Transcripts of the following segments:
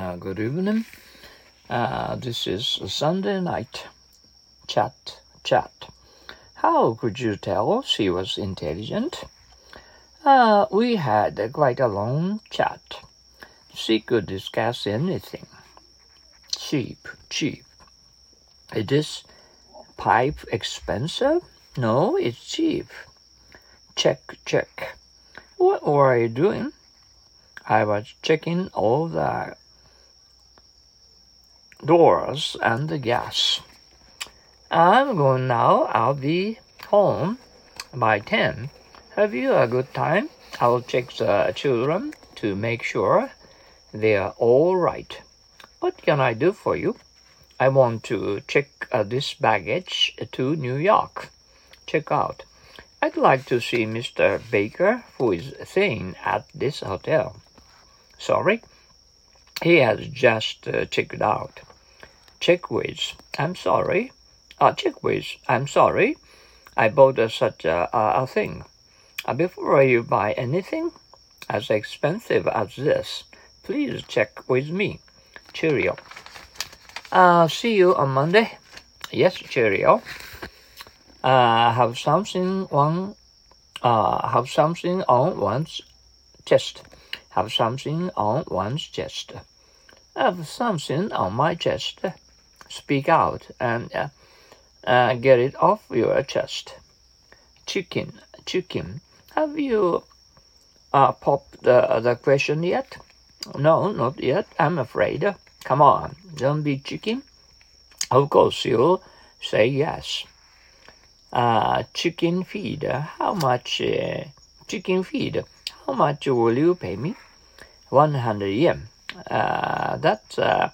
Uh, good evening. Uh, this is Sunday night chat. Chat. How could you tell she was intelligent? Uh, we had quite a long chat. She could discuss anything. Cheap, cheap. Is this pipe expensive? No, it's cheap. Check, check. What were you doing? I was checking all the doors and the gas. I'm going now. I'll be home by 10. Have you a good time? I'll check the children to make sure they're all right. What can I do for you? I want to check uh, this baggage to New York. Check out. I'd like to see Mr. Baker, who is staying at this hotel. Sorry, he has just uh, checked out. Check with. I'm sorry. Uh, check with. I'm sorry. I bought uh, such a, a, a thing. Uh, before you buy anything as expensive as this, please check with me. Cheerio. Uh, see you on Monday. Yes, cheerio. Uh, have something on. Uh, have something on one's chest. Have something on one's chest. Have something on my chest speak out and uh, uh, get it off your chest. Chicken, chicken, have you uh, popped the, the question yet? No, not yet. I'm afraid. Come on, don't be chicken. Of course, you'll say yes. Uh, chicken feed, how much? Uh, chicken feed, how much will you pay me? 100 yen. Uh, that's uh,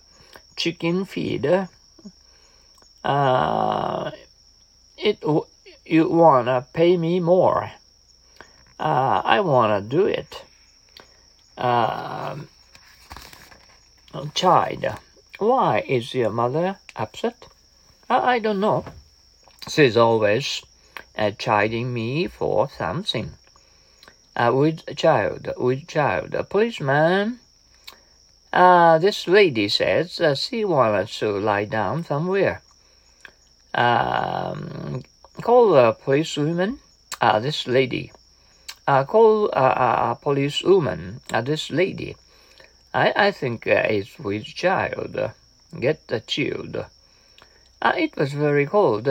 chicken feed uh, it you wanna pay me more. Uh, I wanna do it. Uh, child, why is your mother upset? I don't know. She's always uh, chiding me for something. Uh, with child, with child, A policeman. Uh, this lady says uh, she wants to lie down somewhere um, call a policewoman, uh, this lady. Uh, call uh, a policewoman, uh, this lady. I, I think uh, it's with child. Get child. Uh, it was very cold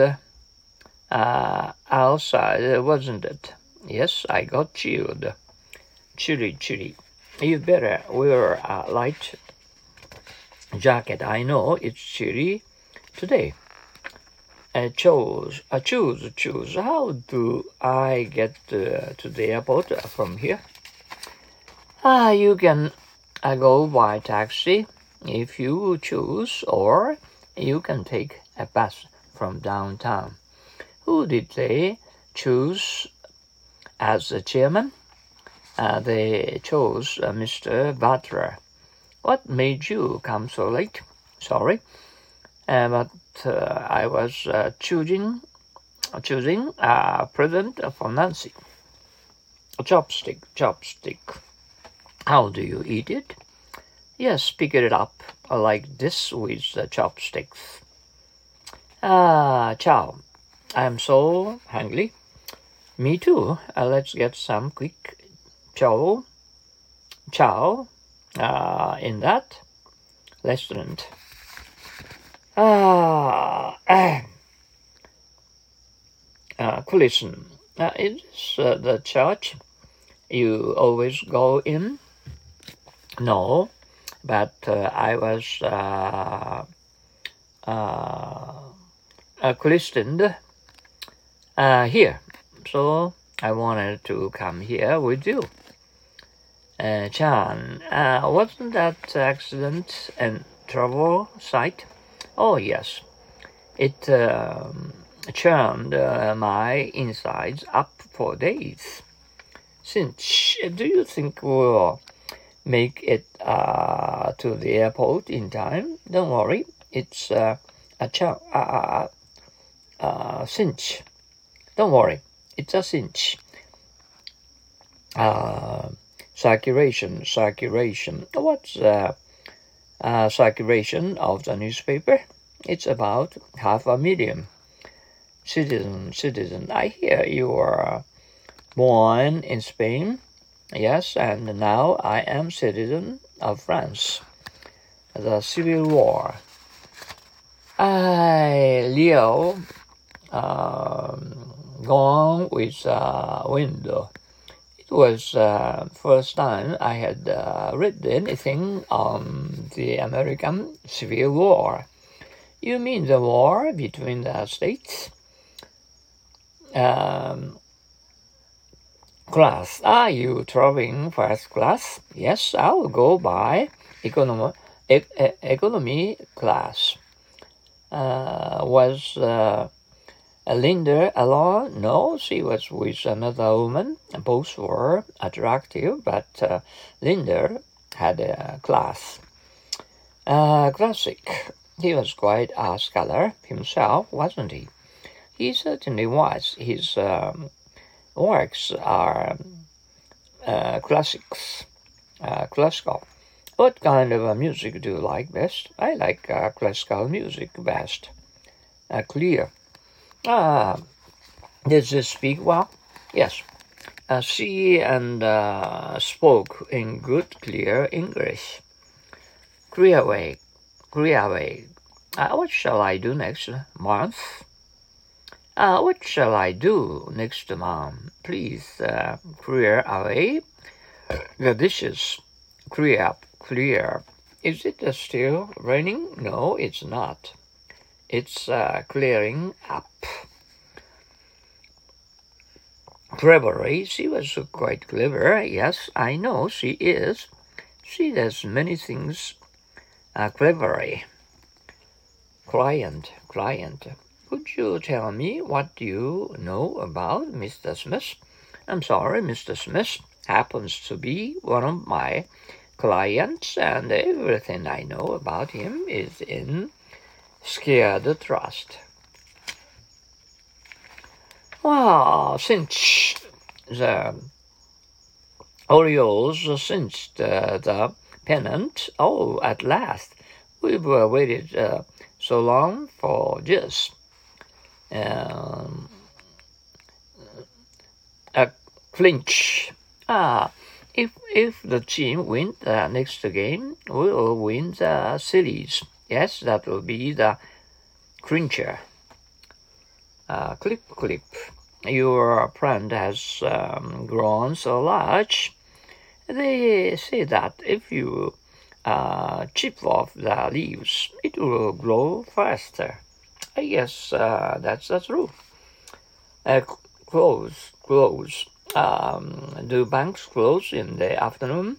uh, outside, wasn't it? Yes, I got chilled. Chilly, chilly. You better wear a light jacket. I know it's chilly today uh, choose, uh, choose, choose. How do I get to the airport from here? Ah, you can uh, go by taxi if you choose, or you can take a bus from downtown. Who did they choose as the chairman? Uh, they chose uh, Mr. Butler. What made you come so late? Sorry, but uh, I was uh, choosing choosing a present for Nancy. A chopstick, chopstick. How do you eat it? Yes, pick it up like this with the chopsticks. Ah, chow. I'm so hungry. Me too. Uh, let's get some quick chow. Chow. Uh, in that restaurant. Ah, uh, uh, listen. Uh, is uh, the church you always go in? No, but uh, I was uh, uh, a Christian uh, here, so I wanted to come here with you. Uh, Chan, uh, wasn't that accident and trouble site? Oh, yes. It um, churned uh, my insides up for days. Since, do you think we'll make it uh, to the airport in time? Don't worry, it's uh, a ch- uh, uh, cinch. Don't worry, it's a cinch. Uh, circulation, circulation. What's uh, uh, circulation of the newspaper. It's about half a million. Citizen, citizen, I hear you are born in Spain. Yes, and now I am citizen of France. The Civil War. I, Leo, um, gone with uh, window. It was uh, first time I had uh, read anything on the American Civil War. You mean the war between the states? Um, class. Are you traveling first class? Yes, I'll go by economy, e economy class. Uh, was uh, Linda alone? No, she was with another woman. Both were attractive, but uh, Linda had a class. Uh, classic. He was quite a scholar himself, wasn't he? He certainly was. His um, works are uh, classics, uh, classical. What kind of music do you like best? I like uh, classical music best. Uh, clear. Ah, does she speak well? Yes. Uh, she and uh, spoke in good, clear English. Clear way, clear. Uh, what shall I do next month? Uh, what shall I do next month? Please uh, clear away the dishes. Clear up, clear. Is it uh, still raining? No, it's not. It's uh, clearing up. Cleverly, she was quite clever. Yes, I know she is. She does many things uh, cleverly. Client, client. Could you tell me what you know about Mr. Smith? I'm sorry, Mr. Smith happens to be one of my clients, and everything I know about him is in scared the trust. Well, since the Orioles cinched uh, the pennant, oh, at last, we've waited uh, so long for this. Um, a clinch. Ah, if if the team wins the next game, we will win the series. Yes, that will be the clincher. Uh, clip, clip. Your plant has um, grown so large. They say that if you uh, chip off the leaves, it will grow faster. I guess uh, that's the truth. Uh, close, close. Um, do banks close in the afternoon?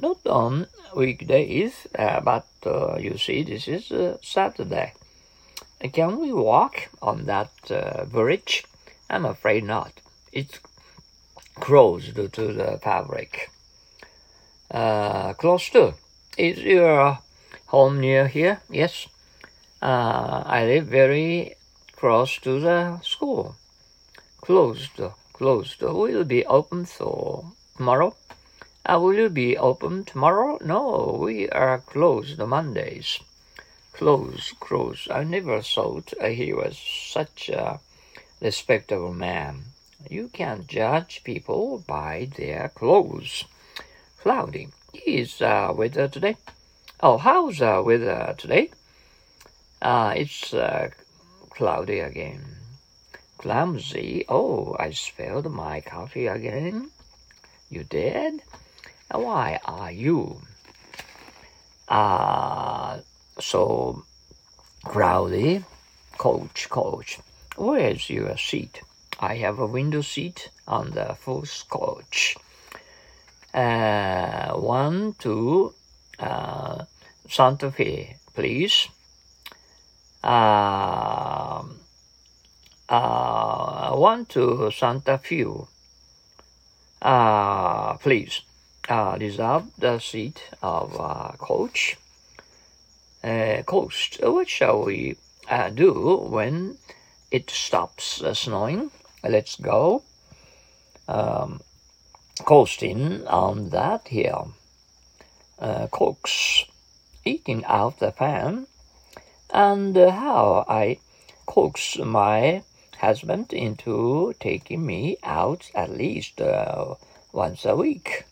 Not on weekdays, uh, but uh, you see, this is uh, Saturday. Can we walk on that uh, bridge? I'm afraid not. It's closed to the fabric. Uh, close to. Is your home near here? Yes. Uh, I live very close to the school. Closed, closed. Will be open so tomorrow? Uh, will you be open tomorrow? No, we are closed the Mondays. Closed, closed. I never thought he was such a respectable man. You can't judge people by their clothes. Cloudy. Is uh, weather today? Oh, how's the weather today? Uh, it's uh, cloudy again. Clumsy. Oh, I spilled my coffee again. You did? Why are you? Uh, so cloudy. Coach, coach, where's your seat? I have a window seat on the fourth coach. Uh, one, two, uh, Santa Fe, please. Uh, uh, one to Santa Fe. Uh, please uh, reserve the seat of uh, coach. Uh, coast, what shall we uh, do when it stops snowing? Let's go um, coasting on that hill. Uh, coax eating out the pan, and how I coax my husband into taking me out at least uh, once a week.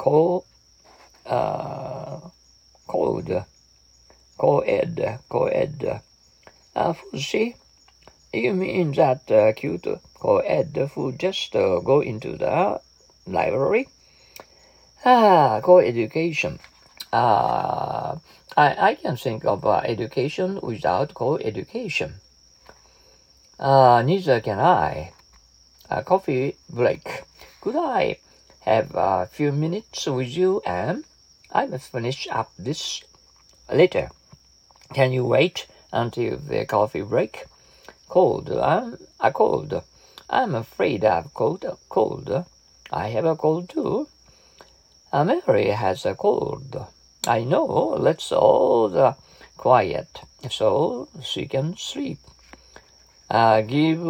Co, uh, co-ed, co-ed. Uh, Fushi, you mean that uh, cute co-ed who just uh, go into the library? Ah, co-education. Uh, I, I can think of uh, education without co-education. Uh, neither can I. A coffee break. Could I have a few minutes with you, and I must finish up this later. Can you wait until the coffee break? Cold. I'm a cold. I'm afraid I've cold. Cold. I have a cold too. Uh, Mary has a cold. I know. Let's all the quiet so she can sleep. Uh, give,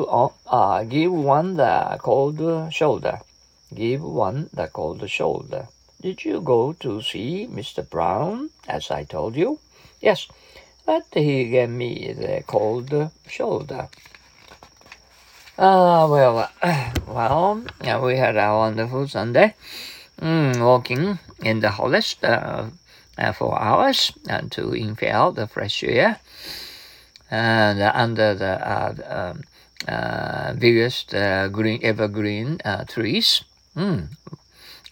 uh, give one the cold shoulder. Give one the cold shoulder. Did you go to see Mr. Brown, as I told you? Yes, but he gave me the cold shoulder. Ah, uh, well, well, yeah, we had a wonderful Sunday. Mm, walking in the forest uh, uh, for hours and to inhale the fresh air and under the uh, um, uh, biggest uh, green evergreen trees. Mm.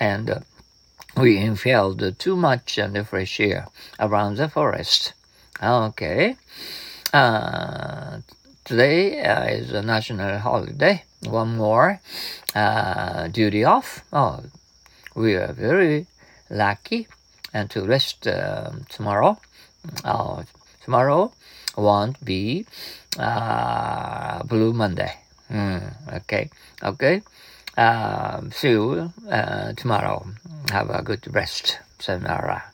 And we inhaled too much and fresh air around the forest. Okay. Uh, today uh, is a national holiday. One more uh, duty off. Oh, we are very lucky and to rest tomorrow. Oh, tomorrow won't be uh, Blue Monday. Mm, okay, okay. Um, see you uh, tomorrow. Have a good rest. Sayonara.